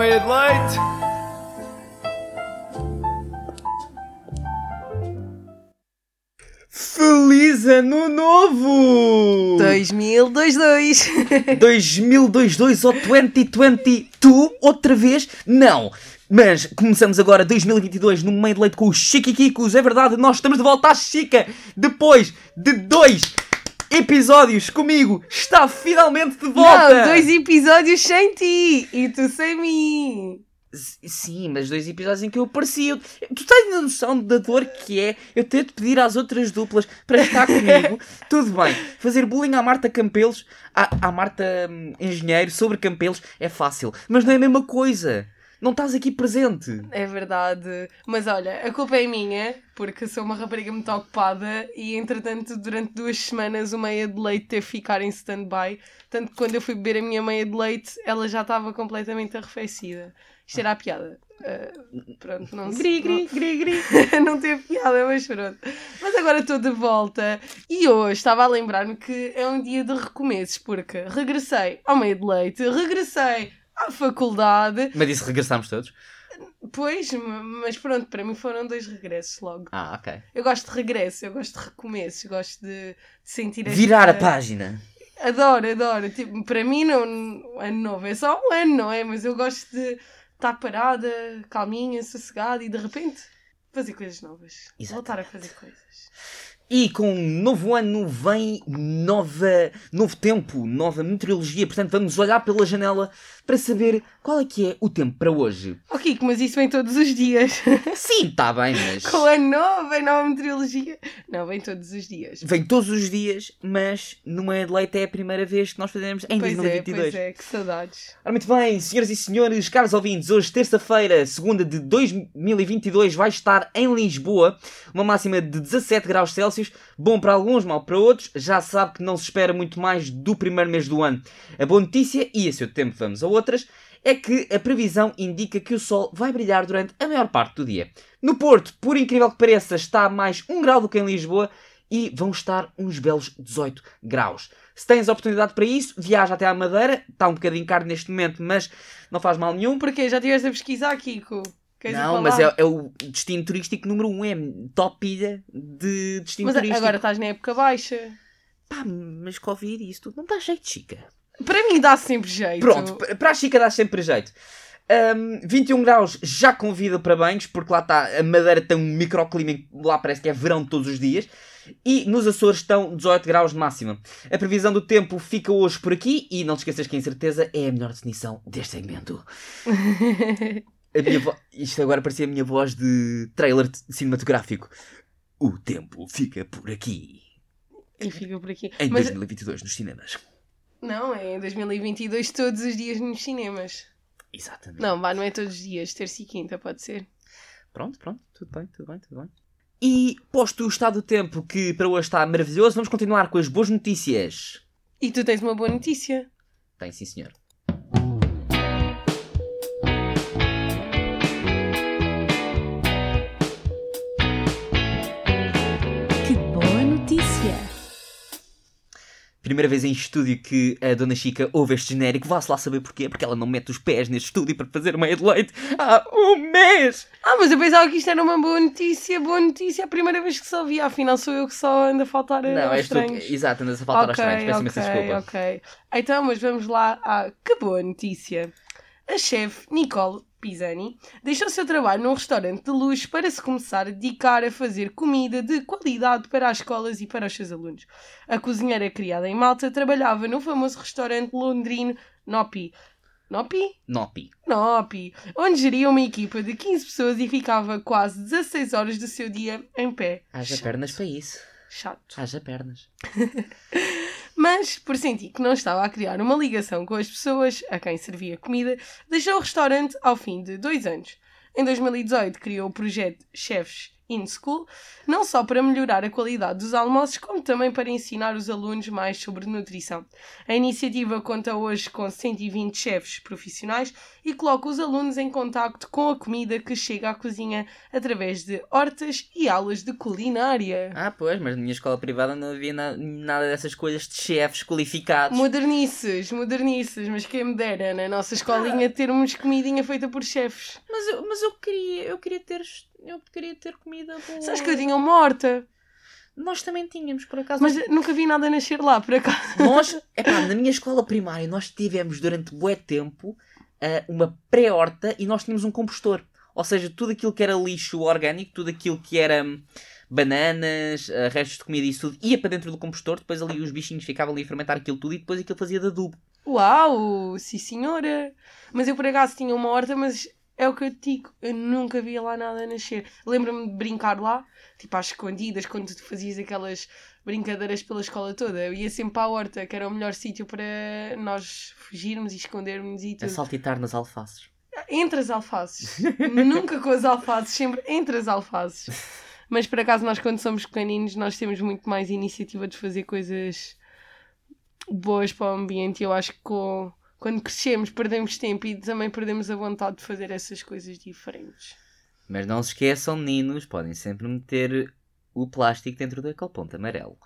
Olha, uma meia de leite. Feliz Ano Novo! 2022. 2022 ou 2022 outra vez? Não! Mas começamos agora 2022 no meio de leite com os Chiquiquicos. É verdade, nós estamos de volta à Chica depois de dois episódios comigo. Está finalmente de volta! Não, dois episódios sem ti e tu sem mim. Sim, mas dois episódios em que eu apareci. Eu- Tu tens a noção da dor que é eu ter de pedir às outras duplas para estar comigo? Tudo bem. Fazer bullying à Marta Campelos, à, à Marta hum, Engenheiro sobre Campelos é fácil, mas não é a mesma coisa. Não estás aqui presente. É verdade. Mas olha, a culpa é minha, porque sou uma rapariga muito ocupada e entretanto durante duas semanas o meia de leite teve que ficar em stand-by. Tanto que quando eu fui beber a minha meia de leite, ela já estava completamente arrefecida. Isto era a piada. Ah, pronto, não Gri, gri, gri, gri. não teve piada, mas pronto. Mas agora estou de volta e hoje estava a lembrar-me que é um dia de recomeços, porque regressei ao meio de leite, regressei à faculdade, Mas disse regressamos todos? pois, mas pronto, para mim foram dois regressos logo. Ah, ok. Eu gosto de regresso, eu gosto de recomeços, eu gosto de, de sentir esta... Virar a página. Adoro, adoro. Tipo, para mim, não, ano novo é só um ano, não é? Mas eu gosto de estar parada, calminha, sossegada e de repente fazer coisas novas. Exatamente. Voltar a fazer coisas. E com um novo ano vem nova, novo tempo, nova meteorologia. Portanto, vamos olhar pela janela para saber qual é que é o tempo para hoje. Oh Kiko, mas isso vem todos os dias. Sim, está bem, mas... Com ano novo, vem nova meteorologia. Não, vem todos os dias. Vem todos os dias, mas no meio de leite é a primeira vez que nós fazemos em Pois é, 2022. pois é, que saudades. Ora, muito bem, senhoras e senhores, caros ouvintes, hoje, terça-feira, segunda de 2022, vai estar em Lisboa, uma máxima de 17 graus Celsius, bom para alguns, mal para outros, já sabe que não se espera muito mais do primeiro mês do ano. A boa notícia, e a seu tempo vamos a outras, é que a previsão indica que o sol vai brilhar durante a maior parte do dia. No Porto, por incrível que pareça, está a mais 1 grau do que em Lisboa e vão estar uns belos 18 graus. Se tens oportunidade para isso, viaja até à Madeira. Está um bocadinho caro neste momento, mas não faz mal nenhum. Porquê? Já estiveste a pesquisar, Kiko? Queres Não, mas é, é o destino turístico número 1. Um, é top ilha de destino Mas turístico. agora estás na época baixa. Pá, mas Covid e isso tudo não dá jeito, Chica. Para mim dá sempre jeito. Pronto, para a Chica dá sempre jeito. Hum, 21 graus já convida para banhos, porque lá está, a Madeira tem um microclima, lá parece que é verão todos os dias. E nos Açores estão 18 graus de máxima. A previsão do tempo fica hoje por aqui e não te esqueças que a incerteza é a melhor definição deste segmento. A minha vo... Isto agora parecia a minha voz de trailer cinematográfico. O tempo fica por aqui. e fica por aqui. Em Mas 2022 nos cinemas. não, é em 2022 todos os dias nos cinemas. Exatamente. Não, vá, não é todos os dias, terça e quinta, pode ser. Pronto, pronto, tudo bem, tudo bem, tudo bem. E posto o estado do tempo que para hoje está maravilhoso, vamos continuar com as boas notícias. E tu tens uma boa notícia. Tem sim, senhor. Primeira vez em estúdio que a Dona Chica ouve este genérico. Vá-se lá saber porquê. Porque ela não mete os pés neste estúdio para fazer de leite há um mês. Ah, mas eu pensava que isto era uma boa notícia. Boa notícia, é a primeira vez que só vi. Afinal, sou eu que só ando a faltar Não, aos és tu. estranhos. que- Exato, andas a faltar aos estranhos. Peço imensa desculpa. ok. Então, mas vamos lá à que boa notícia. A chefe Nicole Pisani deixou seu trabalho num restaurante de luxo para se começar a dedicar a fazer comida de qualidade para as escolas e para os seus alunos. A cozinheira criada em Malta trabalhava no famoso restaurante londrino Nopi. Nopi? Nopi. Nopi, onde geria uma equipa de 15 pessoas e ficava quase 16 horas do seu dia em pé. Haja Chato. pernas para isso. Chato. Haja pernas. Mas, por sentir que não estava a criar uma ligação com as pessoas a quem servia comida, deixou o restaurante ao fim de dois anos. Em 2018 criou o projeto Chefs in School, não só para melhorar a qualidade dos almoços, como também para ensinar os alunos mais sobre nutrição. A iniciativa conta hoje com 120 chefes profissionais e coloca os alunos em contacto com a comida que chega à cozinha através de hortas e aulas de culinária. Ah, pois, mas na minha escola privada não havia na- nada dessas coisas de chefes qualificados. Modernices, modernices, mas quem me dera na nossa escolinha termos comidinha feita por chefes. Mas eu, mas eu queria, eu queria ter, eu queria ter comida boa. Sabes que eu tinha uma horta, Nós também tínhamos, por acaso. mas nunca vi nada nascer lá, por acaso. Nós, epá, na minha escola primária, nós tivemos durante bué tempo ah, uma pré-horta e nós tínhamos um compostor. Ou seja, tudo aquilo que era lixo orgânico, tudo aquilo que era hum, bananas, ah, restos de comida e isso tudo, ia para dentro do compostor, depois ali os bichinhos ficavam ali a fermentar aquilo tudo e depois aquilo fazia de adubo. Uau, sim senhora. Mas eu por acaso tinha uma horta, mas é o que eu te digo, eu nunca via lá nada nascer. Lembro-me de brincar lá, tipo às escondidas, quando tu fazias aquelas brincadeiras pela escola toda. Eu ia sempre para a horta, que era o melhor sítio para nós fugirmos e escondermos e A tudo. saltitar nas alfaces. Entre as alfaces. Nunca com as alfaces, sempre entre as alfaces. Mas por acaso nós quando somos pequeninos nós temos muito mais iniciativa de fazer coisas boas para o ambiente eu acho que com- quando crescemos perdemos tempo e também perdemos a vontade de fazer essas coisas diferentes. Mas não se esqueçam, meninos, podem sempre meter o plástico dentro daquele ponto amarelo.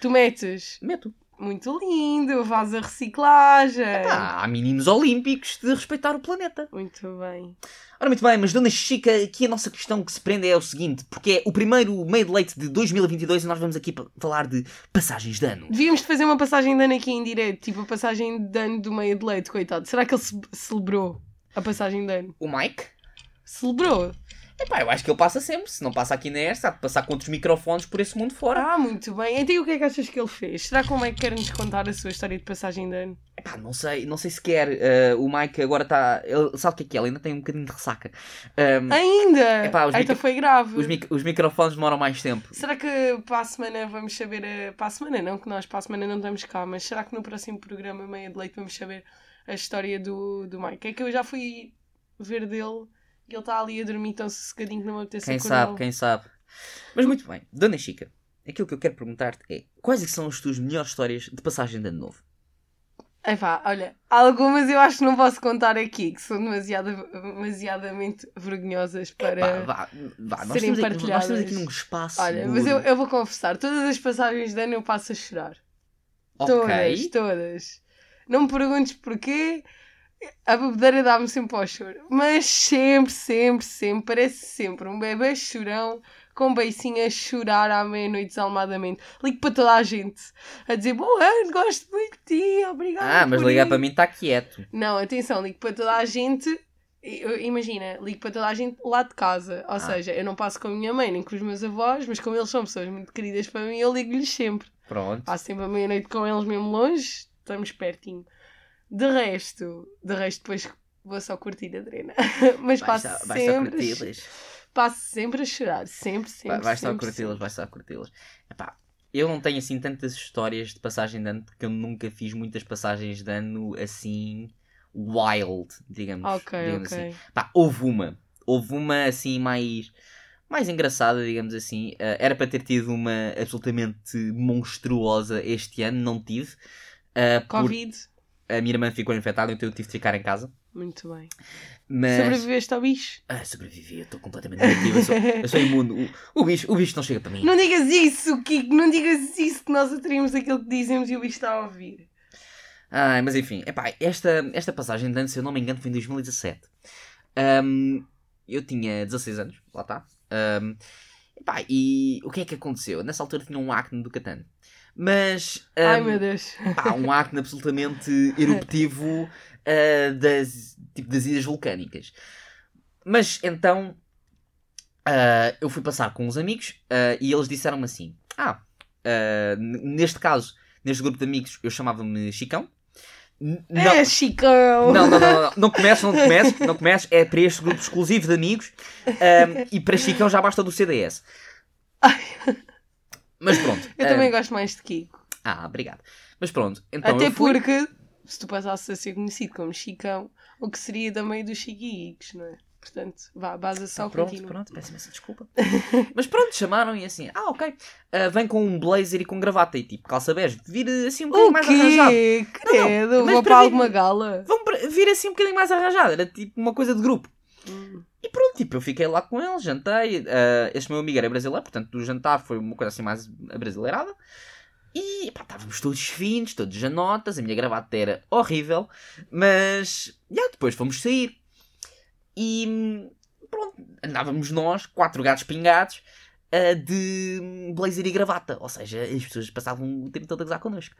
Tu metes Meto. muito lindo, faz a reciclagem. Pá, há meninos olímpicos de respeitar o planeta. Muito bem. Ora, muito bem, mas Dona Chica, aqui a nossa questão que se prende é o seguinte, porque é o primeiro meio de leite de 2022 e nós vamos aqui falar de passagens de ano. Devíamos de fazer uma passagem de ano aqui em direto, tipo a passagem de ano do meio de leite, coitado. Será que ele ce- celebrou a passagem de ano? O Mike? Celebrou? Epá, eu acho que ele passa sempre, se não passa aqui na esta, há de passar com outros microfones por esse mundo fora. Ah, muito bem. Então e o que é que achas que ele fez? Será que o Mike quer nos contar a sua história de passagem de ano? Epá, não sei, não sei se quer. eh, o Mike agora está. Ele sabe o que é que é? Ele ainda tem um bocadinho de ressaca. Ahm, Ainda? Epá, os então foi grave. os, mic- os microfones demoram mais tempo. Será que para a semana vamos saber. A... Para a semana não, que nós para a semana não estamos cá, mas será que no próximo programa Meia de Leite vamos saber a história do, do Mike? É que eu já fui ver dele ele está ali a dormir tão sossegadinho que não me apetece Quem sabe, quem sabe. Mas muito bem, Dona Chica, aquilo que eu quero perguntar-te é: quais é são as tuas melhores histórias de passagem de ano novo? É pá, olha, algumas eu acho que não posso contar aqui, que são demasiado, demasiadamente vergonhosas para. Vá, vá, vá. Nós, serem estamos aqui, nós partilhadas. aqui num espaço. Olha, mas eu, eu vou confessar, todas as passagens de ano eu passo a chorar. Ok. Todas, todas. Não me perguntes porquê, a bebedeira dá-me sempre ao choro. Mas sempre, sempre, sempre, parece sempre um bebê chorão com beicinho a chorar à meia-noite desalmadamente. Ligo para toda a gente a dizer: Bom ano, gosto muito de ti, obrigado. Ah, mas ligar isso." para mim está quieto. Não, atenção, ligo para toda a gente. eu- Imagina, ligo para toda a gente lá de casa. Ou Ah. seja, eu não passo com a minha mãe nem com os meus avós, mas como eles são pessoas muito queridas para mim, eu ligo-lhes sempre. Pronto. Passo sempre a meia-noite com eles mesmo longe, estamos pertinho. De resto, de resto depois vou só curtir a drena. mas passo só, só sempre, curti-las. passo sempre a chorar. Sempre, sempre, Vai, vai só curti-las, vai só curti-las. Eu não tenho assim tantas histórias de passagem de ano porque eu nunca fiz muitas passagens de ano assim wild, digamos. Ok, digamos ok. assim. Pá, houve uma. Houve uma assim mais. Mais engraçada, digamos assim. Eh, era para ter tido uma absolutamente monstruosa este ano, não tive. porque Covid, a minha irmã ficou infectada, então eu tive de ficar em casa. muito bem. Mas. Sobreviveste ao bicho? Ah, sobrevivi, eu estou completamente negativo. Eu sou, eu sou imune. O, o, bicho, o bicho não chega para mim. Não digas isso, Kiko, não digas isso que nós atraímos aquilo que dizemos e o bicho está a ouvir. Ah, mas enfim, epá, esta, esta passagem de ano, se eu não me engano, foi em 2017. Ahm, eu tinha 16 anos, lá está. Ahm, epá, e o que é que aconteceu? Nessa altura tinha um acne do Catan. Mas. Ai ahm, meu Deus. pá, um acne absolutamente eruptivo ah, das, tipo, das ilhas vulcânicas. Mas então. ah, eu fui passar com uns amigos ah, e eles disseram-me assim: Ah, neste caso, neste grupo de amigos, eu chamava-me Chicão. N- Não, É, Chicão! não, não, não, não, não, comeces, não comeces, não comeces, é para este grupo exclusivo de amigos ahm, e para Chicão já basta do CDS. Mas pronto. Eu ah, também gosto mais de Kiko. Ah, obrigado. Mas pronto, então Até fui... porque, se tu passasses a ser conhecido como Chicão, o que seria da meio dos Chiquigues, não é? Portanto, vá, baza só, pronto, continua. pronto, peço imensa desculpa. Mas pronto, chamaram e assim, ah, ok. Ah, vem com um blazer e com gravata e tipo calça bege. Vir assim um bocadinho O mais arranjado. quê? Credo, Não, mas vou para para vir- alguma gala. Vão para- vir assim um bocadinho mais arranjado. Era tipo uma coisa de grupo. Hum. E pronto, tipo, eu fiquei lá com ele, jantei. ah, este meu amigo era brasileiro, portanto, o jantar foi uma coisa assim mais abrasileirada. E pá, estávamos todos finos, todos janotas. A minha gravata era horrível. Mas, já, depois fomos sair. E pronto, andávamos nós, quatro gatos pingados, ah, de blazer e gravata. Ou seja, as pessoas passavam o tempo todo a gozar connosco.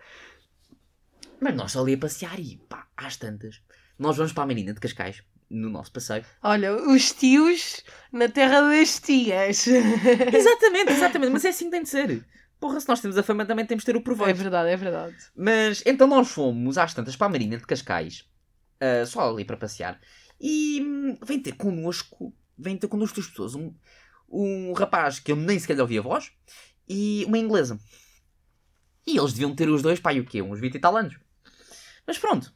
Mas nós só ali a passear e pá, às tantas. Nós vamos para a Marina de Cascais, no nosso passeio. Olha, os tios na terra das tias. exatamente, exatamente. Mas é assim que tem de ser. Porra, se nós temos a fama, também temos de ter o É proveito. verdade, é verdade. Mas então nós fomos às tantas para a Marina de Cascais, ah, só ali para passear, e hum, vem ter connosco, vem ter connosco duas pessoas, um, um rapaz que eu nem sequer lhe ouvi a voz, e uma inglesa. E eles deviam ter os dois, pá, e o quê? Uns 20 e tal anos. Mas pronto,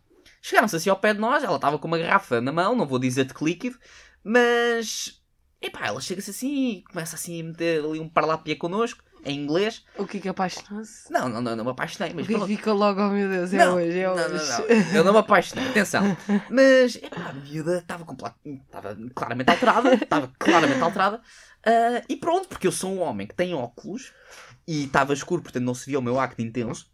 chegaram-se assim ao pé de nós, ela estava com uma garrafa na mão, não vou dizer de que líquido, mas... Epá, ela chega-se assim e começa assim a meter ali um parlapia connosco, em inglês. O que é que apaixonou-se? Não, não, não, não me apaixonei, O mas que é que pronto. fica logo, oh meu Deus, é Não, hoje, é não, hoje. não, não. Eu não me apaixonei, atenção. Mas, epá, a miúda estava claramente alterada. Estava claramente alterada. Ah, e pronto, porque eu sou um homem que tem óculos e estava escuro, portanto não se via o meu acne intenso.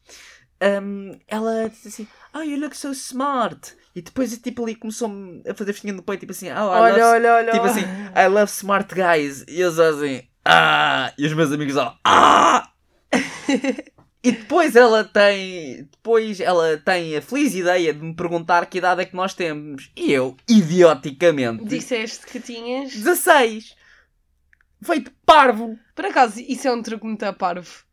Ahm, ela disse assim: Oh, you look so smart. E depois, tipo, ali começou a fazer festinha no peito, tipo assim: Oh, I Olha, love, olha, olha. tipo assim, I love smart guys. E eu só assim: Ah! E os meus amigos só: Ah! E depois ela tem. Depois ela tem a feliz ideia de me perguntar que idade é que nós temos. E eu, idioticamente, Disseste que tinhas. 16. Feito parvo. Por acaso, isso é um truque muito a parvo.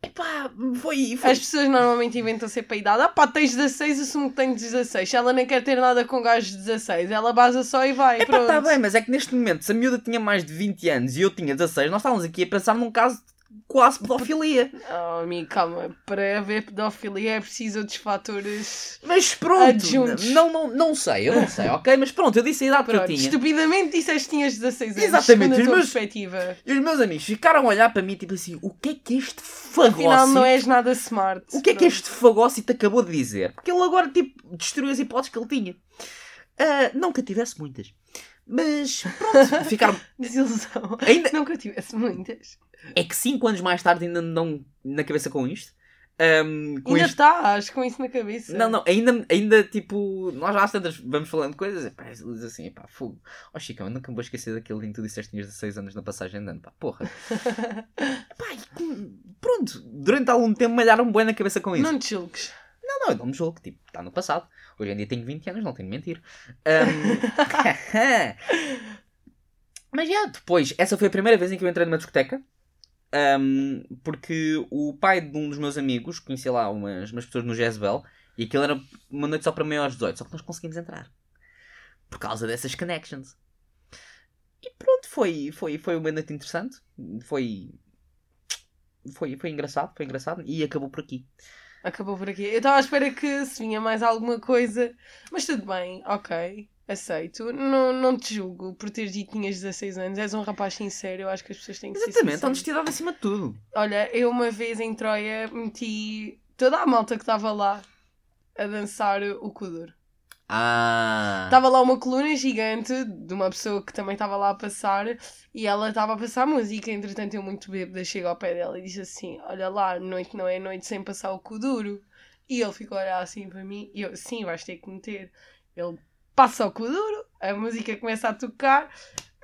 Epá, foi. foi... As pessoas normalmente inventam ser para a idade. Ah pá, tens 16, assumo que tens 16. Se ela nem quer ter nada com gajos de 16, ela basa só e vai. Epá, pronto. tá bem, mas é que neste momento, se a miúda tinha mais de 20 anos e eu tinha 16, nós estávamos aqui a pensar num caso de quase pedofilia. Oh, amigo, calma. Para haver pedofilia é preciso outros fatores. Mas pronto, Adjuntos. não, não, não sei, eu não sei, ok? Mas pronto, eu disse a idade que eu Pronto, tinha. estupidamente disseste que tinhas 16 anos. Exatamente, segundo a tua meus- perspectiva. E os meus amigos ficaram a olhar para mim, tipo assim, o que é que este fagócio... Afinal, não és nada smart. O que é que Pronto. este fagócio te acabou de dizer? Porque ele agora, tipo, destruiu as hipóteses que ele tinha. Ah, não que eu tivesse muitas. Mas, pronto, ficaram... Desilusão. Ainda... Nunca tivesse muitas. É que 5 anos mais tarde ainda não na cabeça com isto. Ahm, com Ainda isto... estás com isso na cabeça. Não, não, ainda, ainda tipo, nós já às tantas vamos falando coisas, e pá, diz assim, pá, fogo. Ó Chico, eu nunca me vou esquecer daquele dia que tu disseste que tinhas 16 anos na passagem ano, pá, porra. pá, e pronto, durante algum tempo malharam bem na cabeça com isso. Não te julgues. Não, não, eu não me julgo, tipo, está no passado. Hoje em dia tenho 20 anos, não tenho de mentir. Ahm, Mas já, depois, essa foi a primeira vez em que eu entrei numa discoteca. Ahm, porque o pai de um dos meus amigos conhecia lá umas, umas pessoas no Jezebel e aquilo era uma noite só para maiores de 18, só que nós conseguimos entrar por causa dessas connections. E pronto, foi, foi, foi uma noite interessante. Foi, foi, foi engraçado, foi engraçado e acabou por aqui. Acabou por aqui. Eu estava à espera que se vinha mais alguma coisa. Mas tudo bem, ok. Aceito. Não, não te julgo por teres dito que tinhas 16 anos. És um rapaz sincero. Eu acho que as pessoas têm que ser Exatamente, honestidade acima de tudo. Olha, eu uma vez em Troia meti toda a malta que estava lá a dançar o Kuduro. Ah. Estava lá uma coluna gigante de uma pessoa que também estava lá a passar e ela estava a passar música. Entretanto, eu muito bêbada chego ao pé dela e disse assim: Olha lá, noite não é noite sem passar o Kuduro. E ele ficou a olhar assim para mim e eu: Sim, vais ter que meter. Ele passa o Kuduro, a música começa a tocar.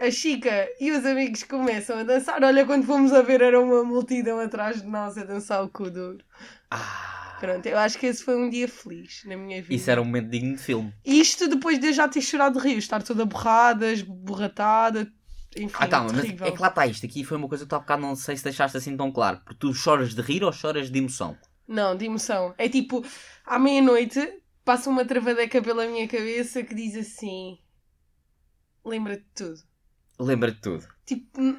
A Chica e os amigos começam a dançar. Olha, quando fomos a ver, era uma multidão atrás de nós a dançar o Kuduro. Ah. Pronto, eu acho que esse foi um dia feliz na minha vida. Isso era um momento digno de filme. Isto depois de eu já ter chorado de rio, estar toda borrada, esborratada, enfim, Ah, calma, mas terrível. é que lá está isto. Aqui foi uma coisa que tu há bocado não sei se deixaste assim tão claro. Porque tu choras de rir ou choras de emoção? Não, de emoção. É tipo, à meia-noite passa uma travadeca pela minha cabeça que diz assim: lembra-te de tudo. Lembra-te de tudo. Tipo, n-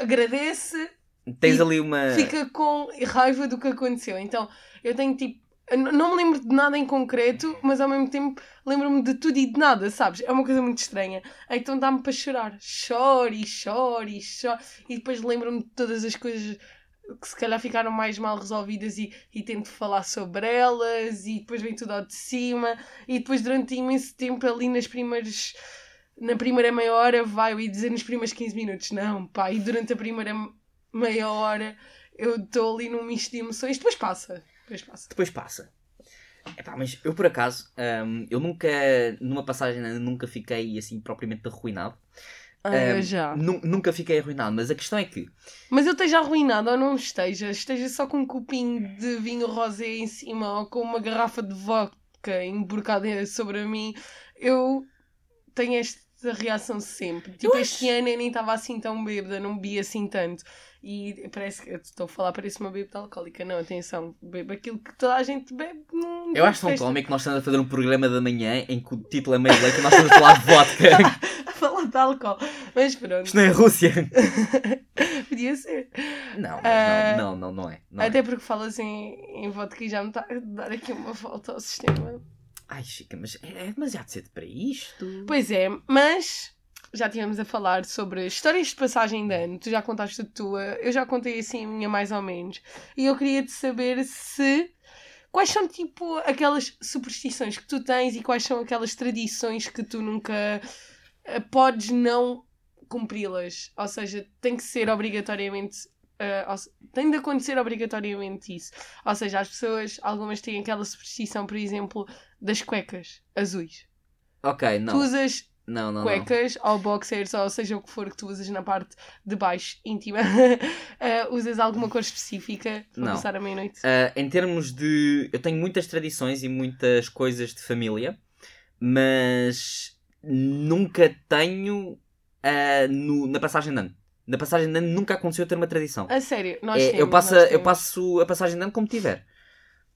agradece, Tens ali uma. fica com raiva do que aconteceu. Então, eu tenho tipo Não me lembro de nada em concreto, mas ao mesmo tempo lembro-me de tudo e de nada, sabes? É uma coisa muito estranha. Então dá-me para chorar. Choro e choro e choro. E depois lembro-me de todas as coisas que se calhar ficaram mais mal resolvidas e, e tento falar sobre elas e depois vem tudo ao de cima e depois durante imenso tempo ali nas primeiras na primeira meia hora vai ia dizer nos primeiros 15 minutos não pá, e durante a primeira meia hora eu estou ali num misto de emoções depois passa, depois passa Depois passa. Epá, mas eu por acaso, hum, eu nunca, numa passagem nunca fiquei assim propriamente arruinado. Ah, eu já. nu- nunca fiquei arruinado, mas a questão é que mas eu esteja arruinado ou não esteja esteja só com um copinho de vinho rosé em cima ou com uma garrafa de vodka emborcada sobre mim eu tenho esta reação sempre. Tipo, Eu este ano eu nem estava assim tão bêbada, não bebi assim tanto. E parece que estou a falar, parece uma bêbada alcoólica. Não, atenção, bebo aquilo que toda a gente bebe. Num, eu acho tão cómico que nós estamos a fazer um programa da manhã em que o título é meio leite e nós estamos a falar de vodka. A falar de álcool. Mas pronto, Isto não é Rússia. podia ser. Não, mas Ah, não, não, não, não é. Não é. Até porque falas em, em vodka e já me está a dar aqui uma volta ao sistema. Ai, Chica, mas é, é demasiado cedo para isto. Pois é, mas já tínhamos a falar sobre histórias de passagem de ano. Tu já contaste a tua, eu já contei assim a minha mais ou menos. E eu queria te saber se. Quais são, tipo, aquelas superstições que tu tens e quais são aquelas tradições que tu nunca eh, podes não cumpri-las? Ou seja, tem que ser obrigatoriamente. Eh, ou tem de acontecer obrigatoriamente isso. Ou seja, as pessoas, algumas têm aquela superstição, por exemplo, das cuecas azuis. Ok, não. Tu usas Não, não, não. cuecas ou boxers ou seja o que for que tu usas na parte de baixo íntima, eh, usas alguma cor específica para Não. passar a meia-noite? Ah, em termos de. Eu tenho muitas tradições e muitas coisas de família, mas nunca tenho ah, no- na passagem de ano. Na passagem de ano nunca aconteceu ter uma tradição. A sério, nós É, temos, eu, passo, nós a- eu passo a passagem de ano como tiver.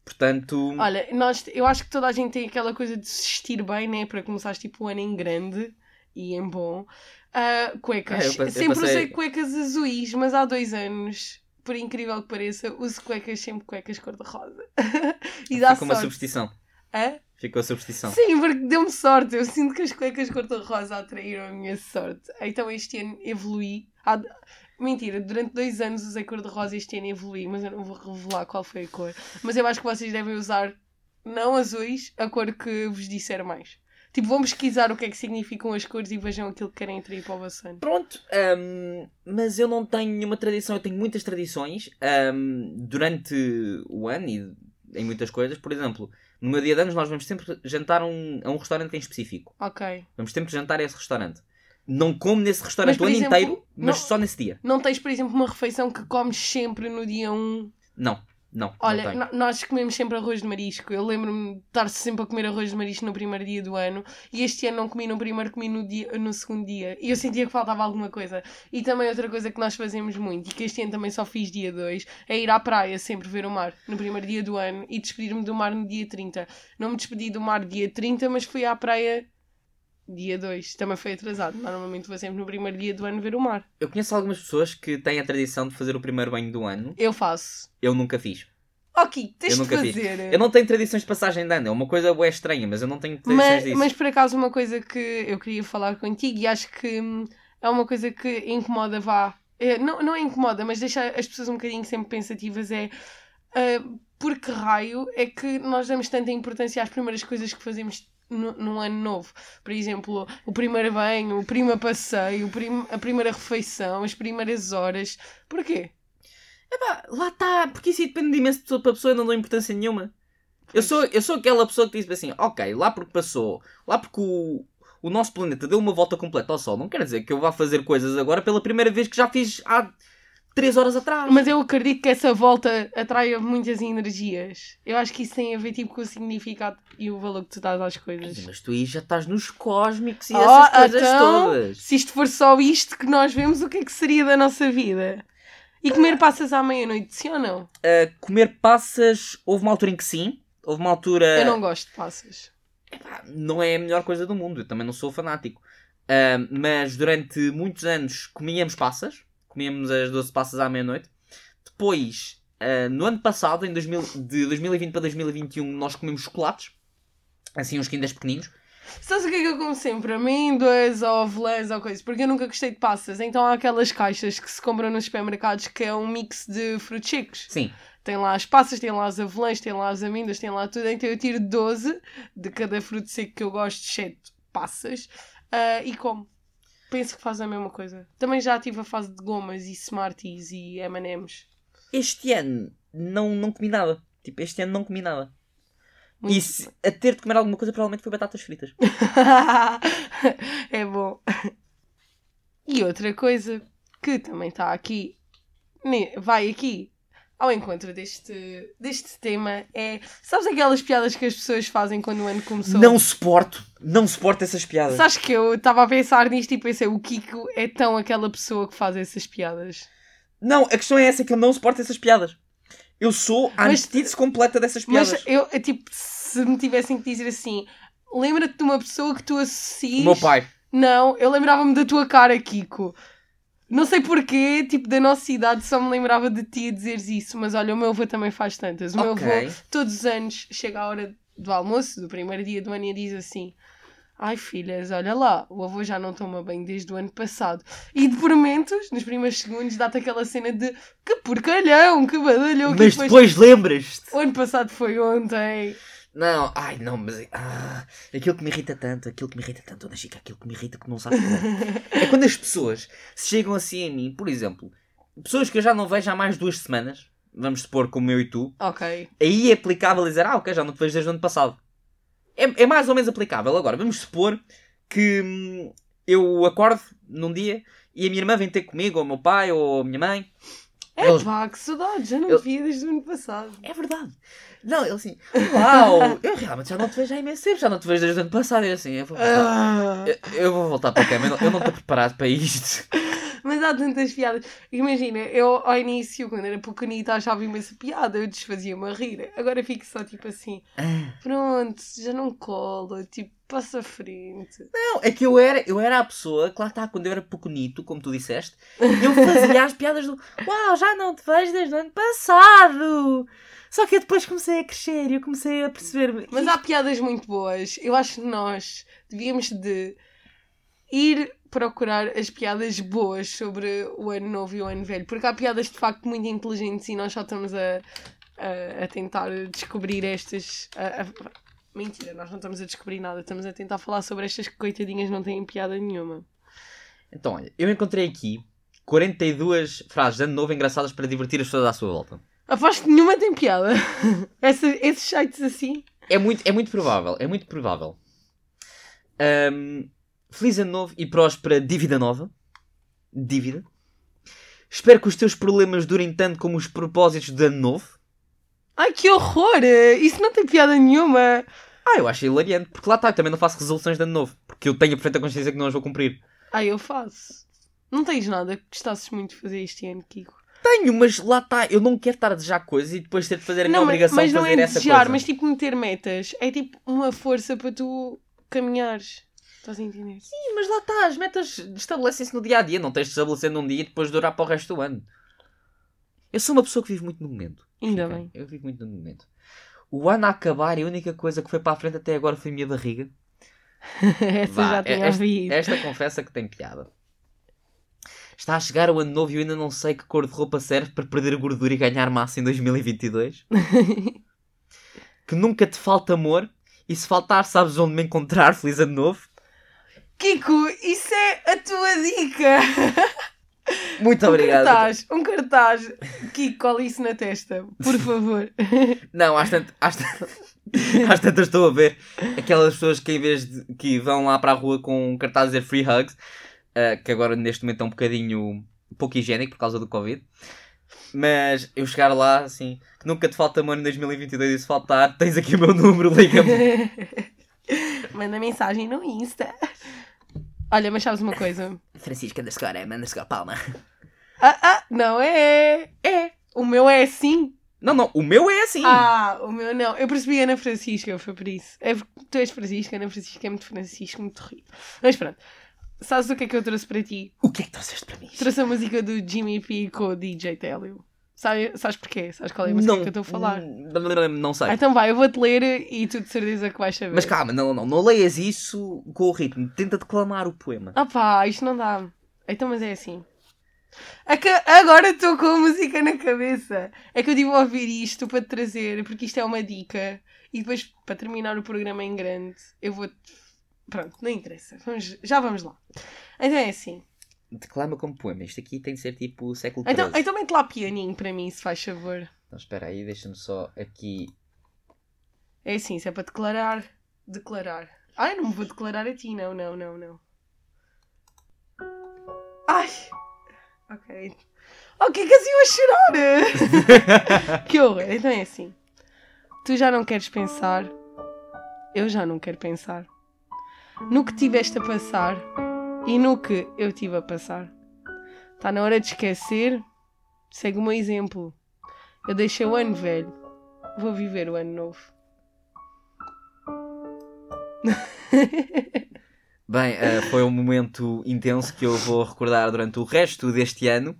Portanto. Olha, nós, eu acho que toda a gente tem aquela coisa de se vestir bem, né? Para começar tipo o ano em grande e em bom. Ah, cuecas. É, eu pa- eu sempre passei- usei cuecas azuis, mas há dois anos, por incrível que pareça, uso cuecas sempre cuecas cor-de-rosa. e dá Ficou uma superstição. Hã? Ficou a superstição. Sim, porque deu-me sorte. Eu sinto que as cuecas cor-de-rosa atraíram a minha sorte. Então este ano evolui. Há- Mentira, durante dois anos usei cor-de-rosa e este ano evolui, mas eu não vou revelar qual foi a cor. Mas eu acho que vocês devem usar, não azuis, a cor que vos disser mais. Tipo, vão pesquisar o que é que significam as cores e vejam aquilo que querem atrair para o vosso ano. Pronto, hum, mas eu não tenho nenhuma tradição, eu tenho muitas tradições hum, durante o ano e em muitas coisas. Por exemplo, no meu dia de anos nós vamos sempre jantar a um, a um restaurante em específico. Ok. Vamos sempre jantar a esse restaurante. Não como nesse restaurante o ano exemplo, inteiro, mas não- só nesse dia. Não tens, por exemplo, uma refeição que comes sempre no dia 1 Não, não. não Olha, no- nós comemos sempre arroz de marisco. Eu lembro-me de estar sempre a comer arroz de marisco no primeiro dia do ano. E este ano não comi no primeiro, comi no, dia, no segundo dia. E eu sentia que faltava alguma coisa. E também outra coisa que nós fazemos muito, e que este ano também só fiz dia 2, é ir à praia sempre ver o mar no primeiro dia do ano e despedir-me do mar no dia 30. Não me despedi do mar dia 30, mas fui à praia dia 2. Também foi atrasado. Normalmente vou sempre no primeiro dia do ano ver o mar. Eu conheço algumas pessoas que têm a tradição de fazer o primeiro banho do ano. Eu faço. Eu nunca fiz. Ok, tens Eu de nunca fiz. fazer. Eu não tenho tradições de passagem de ano. É uma coisa bué estranha, mas eu não tenho tradições Mas, disso. mas por acaso uma coisa que eu queria falar contigo e acho que hum, é uma coisa que incomoda vá. É, não, não é incomoda, mas deixa as pessoas um bocadinho sempre pensativas é ah, por que raio é que nós damos tanta importância às primeiras coisas que fazemos num ano novo. Por exemplo, o primeiro banho, o primeiro passeio, o prim- a primeira refeição, as primeiras horas. Porquê? Epá, lá está, porque isso aí depende imenso de pessoa para pessoa e não dou importância nenhuma. Eu sou, eu sou aquela pessoa que diz assim, ok, lá porque passou, lá porque o, o nosso planeta deu uma volta completa ao Sol, não quer dizer que eu vá fazer coisas agora pela primeira vez que já fiz há 3 horas atrás. Mas eu acredito que essa volta atrai muitas energias. Eu acho que isso tem a ver tipo, com o significado e o valor que tu dás às coisas. Mas tu aí já estás nos cósmicos e Oh, essas coisas então, todas. Se isto for só isto que nós vemos, o que é que seria da nossa vida? E comer passas à meia-noite, sim ou não? Uh, comer passas, houve uma altura em que sim, houve uma altura... Eu não gosto de passas. Epá, não é a melhor coisa do mundo, eu também não sou fanático. Ah, mas durante muitos anos comíamos passas, comíamos as 12 passas à meia-noite. Depois ah, no ano passado, em 2000, de 2020 para 2021, nós comemos chocolates. Assim, uns Kinders pequeninos. Sabes o que é que eu como sempre? Amêndoas ou avelãs ou coisas, porque eu nunca gostei de passas. Então há aquelas caixas que se compram nos supermercados que é um mix de frutos secos. Sim. Tem lá as passas, tem lá as avelãs, tem lá as amêndoas, tem lá tudo. Então eu tiro 12 de cada fruto seco que eu gosto, exceto passas, ah, e como. Penso que faz a mesma coisa. Também já tive a fase de gomas e Smarties e M&M's. Este ano não, não comi nada. Tipo, este ano não comi nada. Muito E se, a ter de comer alguma coisa, provavelmente foi batatas fritas. é bom. E outra coisa que também está aqui, vai aqui ao encontro deste, deste tema é. Sabes aquelas piadas que as pessoas fazem quando o ano começou? Não suporto. Não suporto essas piadas. Sabes que eu estava a pensar nisto e pensei, o Kiko é tão aquela pessoa que faz essas piadas. Não, a questão é essa, que eu não suporto essas piadas. Eu sou a Mas- antítese completa dessas piadas. Mas eu, é tipo, se me tivessem que dizer assim, lembra-te de uma pessoa que tu associas. O meu pai. Não, eu lembrava-me da tua cara, Kiko. Não sei porquê, tipo, da nossa idade só me lembrava de ti a dizeres isso, mas olha, o meu avô também faz tantas. O meu Ok. avô, todos os anos, chega a hora do almoço, do primeiro dia do ano, e diz assim: Ai filhas, olha lá, o avô já não toma bem desde o ano passado. E de momentos, nos primeiros segundos, dá-te aquela cena de que porcalhão, que badalhão, que Mas depois lembras-te. O ano passado foi ontem. Não, ai não, mas ah, aquilo que me irrita tanto, aquilo que me irrita tanto, Ana Chica, aquilo que me irrita que não sabes como. é quando as pessoas chegam assim a mim, por exemplo, pessoas que eu já não vejo há mais duas semanas, vamos supor como eu e tu, Ok. aí é aplicável dizer, ah, ok, já não te vejo desde o ano passado. É, é mais ou menos aplicável. Agora, vamos supor que hum, eu acordo num dia e a minha irmã vem ter comigo, ou o meu pai, ou a minha mãe. É Eles- pá, que saudades, já não Eu- te via desde o ano passado. É verdade. Não, ele assim, uau, eu realmente já não te vejo há imenso tempo, já não te vejo desde o ano passado. Eu assim, eu vou voltar, Ah. eu, eu vou voltar para a cama, não- eu não estou preparado para isto. Mas há tantas piadas. Imagina, eu ao início, quando era pequenita, achava imensa piada, eu desfazia-me a rir. Agora fico só tipo assim, pronto, já não cola, tipo, passa à frente. Não, é que eu era, eu era a pessoa que lá está, quando eu era pequenito, como tu disseste, eu fazia as piadas do Uau, já não te vejo desde o ano passado. Só que eu depois comecei a crescer e eu comecei a perceber. Mas há piadas muito boas. Eu acho que nós devíamos de ir procurar as piadas boas sobre o ano novo e o ano velho. Porque há piadas de facto muito inteligentes e nós só estamos a, a, a tentar descobrir estas. a- a- Mentira, nós não estamos a descobrir nada. Estamos a tentar falar sobre estas que coitadinhas não têm piada nenhuma. Então, olha, eu encontrei aqui 42 frases de ano novo engraçadas para divertir as pessoas à sua volta. Aposto que nenhuma tem piada. Essa- esses sites assim. É muito, é muito provável, é muito provável. Ahm, feliz ano novo e próspera dívida nova. Dívida. Espero que os teus problemas durem tanto como os propósitos de ano novo. Ai que horror! Isso não tem piada nenhuma. Ah, eu acho hilariante, porque lá está, eu também não faço resoluções de ano novo, porque eu tenho a perfeita consciência que não as vou cumprir. Ai, eu faço. Não tens nada que gostasses muito de fazer este ano, Kiko. Tenho, mas lá está, eu não quero estar a desejar coisas e depois ter de fazer a minha Não, mas, obrigação mas de não fazer é essa desejar, coisa. mas tipo meter metas. É tipo uma força para tu caminhares. Estás a entender? Sim, mas lá está, as metas estabelecem-se no dia a dia, não tens de estabelecer num dia e depois durar para o resto do ano. Eu sou uma pessoa que vive muito no momento. Ainda bem. Eu vivo muito no momento. O ano a acabar e a única coisa que foi para a frente até agora foi a minha barriga. Essa Vá, já tinha esta, ouvido. esta confessa que tem piada. Está a chegar o ano novo e eu ainda não sei que cor de roupa serve para perder gordura e ganhar massa em 2022. que nunca te falta amor e se faltar sabes onde me encontrar. Feliz ano novo. Kiko, isso é a tua dica! Muito Um obrigado. cartaz, um cartaz. Kiko, cola isso na testa, por favor. Não, às tantas, às, tantas- às tantas estou a ver aquelas pessoas que em vez de que vão lá para a rua com um cartaz a dizer free hugs, ah, que agora neste momento é um bocadinho pouco higiênico por causa do Covid. Mas eu chegar lá assim, que nunca te falta amor em 2022 e se faltar, tens aqui o meu número, liga-me. Manda mensagem no Insta. Olha, mas sabes uma coisa? Francisca Escora, manda a palma. Ah, ah, não é. É. O meu é assim. Não, não, o meu é assim. Ah, o meu não. Eu percebi Ana Francisca, foi por isso. É porque tu és Francisca, Ana Francisca é muito Francisco, muito rico. Mas pronto. Sabes o que é que eu trouxe para ti? O que é que trouxeste para mim? Trouxe a música do Jimmy P com o DJ Télio. Sabe, sabes porquê? Sabes qual é a música que eu estou a falar? Não, não sei. Ah, então vai, eu vou-te ler e tu de certeza que vais saber. Mas calma, não, não, não leias isso com o ritmo. Tenta declamar o poema. Ah pá, isto não dá. Então, mas é assim. É que agora estou com a música na cabeça. É que eu tive a ouvir isto para te trazer, porque isto é uma dica. E depois, para terminar o programa em grande, eu vou. Pronto, não interessa. Vamos, já vamos lá. Então é assim. Declama como poema. Isto aqui tem de ser tipo século Então, XIII. então mete lá pianinho para mim, se faz favor. Então espera aí, deixa-me só aqui. É assim, se é para declarar, declarar. Ai, não me vou declarar a ti, não, não, não, não. Ai! Ok. Ok, que assim eu a chorar! que horror! Então é assim. Tu já não queres pensar, eu já não quero pensar. No que tiveste a passar e no que eu tive a passar. Está na hora de esquecer. Segue o meu exemplo. Eu deixei o ano velho. Vou viver o ano novo. Bem, eh, foi um momento intenso que eu vou recordar durante o resto deste ano.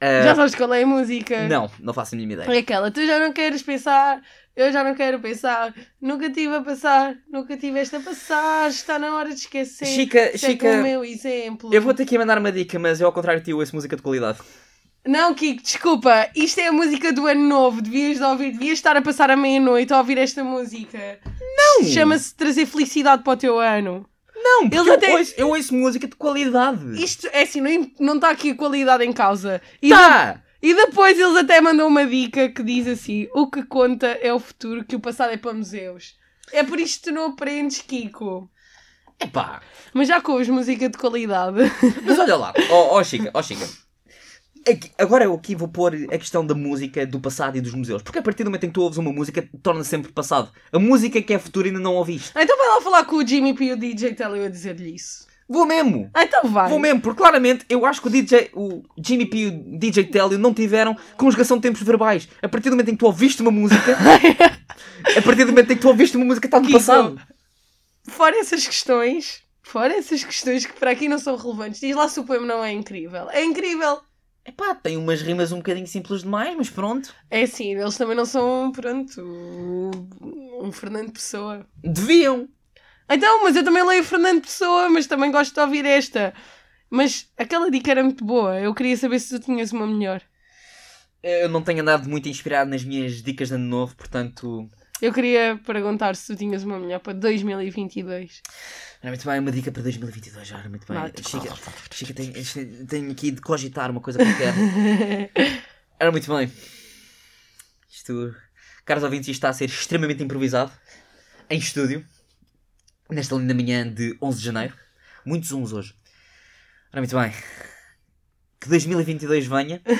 Eh, Já sabes qual é a música? Não, não faço a mínima ideia. É aquela, tu já não queres pensar, eu já não quero pensar, nunca tive a passar, nunca tiveste a passar, está na hora de esquecer. Chica, Segue Chica, o meu exemplo. eu vou-te aqui mandar uma dica, mas eu ao contrário de ti ouço música de qualidade. Não, Kiko, desculpa, isto é a música do ano novo, devias de ouvir, devias estar a passar a meia-noite a ouvir esta música. Não! Chama-se trazer felicidade para o teu ano. Não, porque Eles eu, até- ouço, eu ouço música de qualidade. Isto é assim, não, está aqui a qualidade em causa. E Tá! E depois eles até mandam uma dica que diz assim: o que conta é o futuro, que o passado é para museus. É por isto que tu não aprendes, Kiko. Epá! Mas já com os música de qualidade. Mas olha lá, ó oh, Chica, ó Chica. Aqui- agora eu aqui vou pôr a questão da música do passado e dos museus. Porque a partir do momento em que tu ouves uma música, torna sempre passado. A música que é futuro ainda não ouviste. então vai lá falar com o Jimmy P e o DJ Telly a dizer-lhe isso. Vou mesmo! Então vai. Vou mesmo, porque claramente eu acho que o DJ, o Jimmy P e o DJ Telly não tiveram conjugação de tempos verbais. A partir do momento em que tu ouviste uma música, a partir do momento em que tu ouviste uma música, está no passado. Fora essas questões, fora essas questões que para aqui não são relevantes, diz lá se o poema não é incrível. É incrível! Epá, tem umas rimas um bocadinho simples demais, mas pronto. É assim, eles também não são, pronto, um Fernando Pessoa. Deviam. Então, mas eu também leio Fernando Pessoa, mas também gosto de ouvir esta. Mas aquela dica era muito boa. Eu queria saber se tu tinhas uma melhor. Eu não tenho andado muito inspirado nas minhas dicas de ano novo, portanto. Eu queria perguntar se tu tinhas uma melhor para 2022. Era muito bem, uma dica para 2022, já era muito bem. Vai. Chica, Chica tenho, tenho aqui de cogitar uma coisa qualquer. Era muito bem. Isto, caros ouvintes, isto está a ser extremamente improvisado. Em estúdio. Nesta linda manhã de 11 de janeiro. Muitos uns hoje. Ora, muito bem. Que 2022 venha.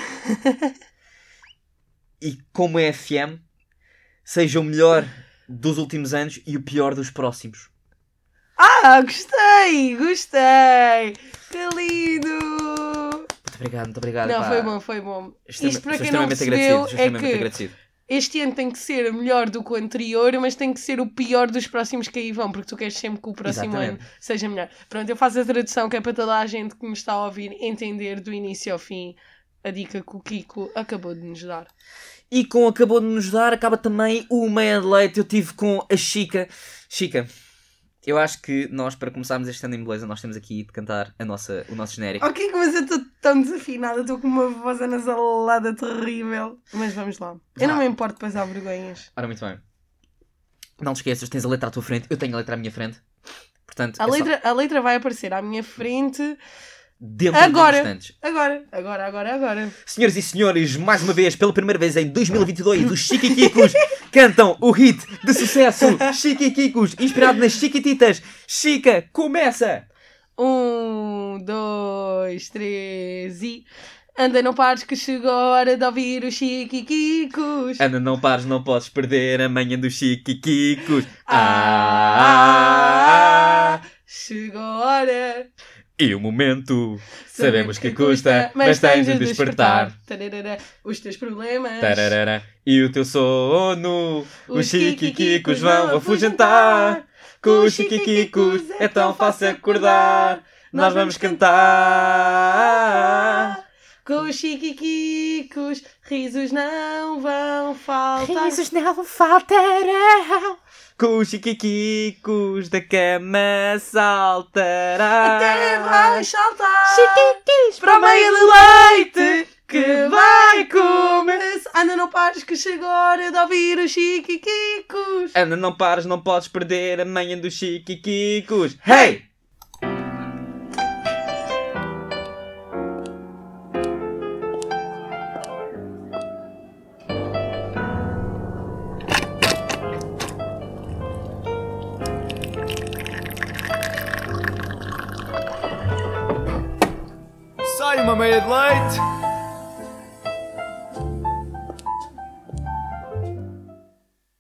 e como é FM, seja o melhor dos últimos anos e o pior dos próximos. Ah, gostei! Gostei! Que lindo! Muito obrigado, muito obrigado. Não, pá. foi bom, foi bom. Extrema- Isto para quem não percebeu é que agradecido. este ano tem que ser melhor do que o anterior, mas tem que ser o pior dos próximos que aí vão, porque tu queres sempre que o próximo Exatamente. ano seja melhor. Pronto, eu faço a tradução que é para toda a gente que me está a ouvir entender do início ao fim a dica que o Kiko acabou de nos dar. E com acabou de nos dar, acaba também o meia de leite. Eu tive com a Chica. Chica, eu acho que nós, para começarmos este ano em beleza, nós temos aqui de cantar a nossa, o nosso genérico. Ok, mas eu estou tão desafinada, estou com uma voz anasalada terrível. Mas vamos lá. Eu não me importo depois há vergonhas. Ora, muito bem. Não te esqueças, tens a letra à tua frente, eu tenho a letra à minha frente. Portanto, A é só letra, a letra vai aparecer à minha frente dentro Agora. de instantes. agora, agora, agora, agora. Senhoras e senhores, mais uma vez, pela primeira vez em 2022, os Chiquiquicos cantam o hit de sucesso Chiquiquicos, inspirado nas Chiquititas. Chica, começa! Um, dois, três e. Anda, não pares que chegou a hora de ouvir os chiquiquicos. Ana, não pares, não podes perder a manhã dos Chiquiquicos. Ah, Ah, chegou a hora. E o momento, sabemos que custa, mas tens de despertar. Os teus problemas. Tararara. E o teu sono, os Os Chiquiquicos vão afugentar. Com os Chiquiquicos é tão fácil acordar. Nós vamos cantar. Com os chiquiquicos, risos não vão faltar. Risos não faltarão. Com os chiquiquicos da cama saltará. Até vai saltar Chiquiquis para o meio do leite que vai começar. Anda, não pares que chegou a hora de ouvir os chiquiquicos. Ana, não pares, não podes perder a manhã dos chiquiquicos. Hey!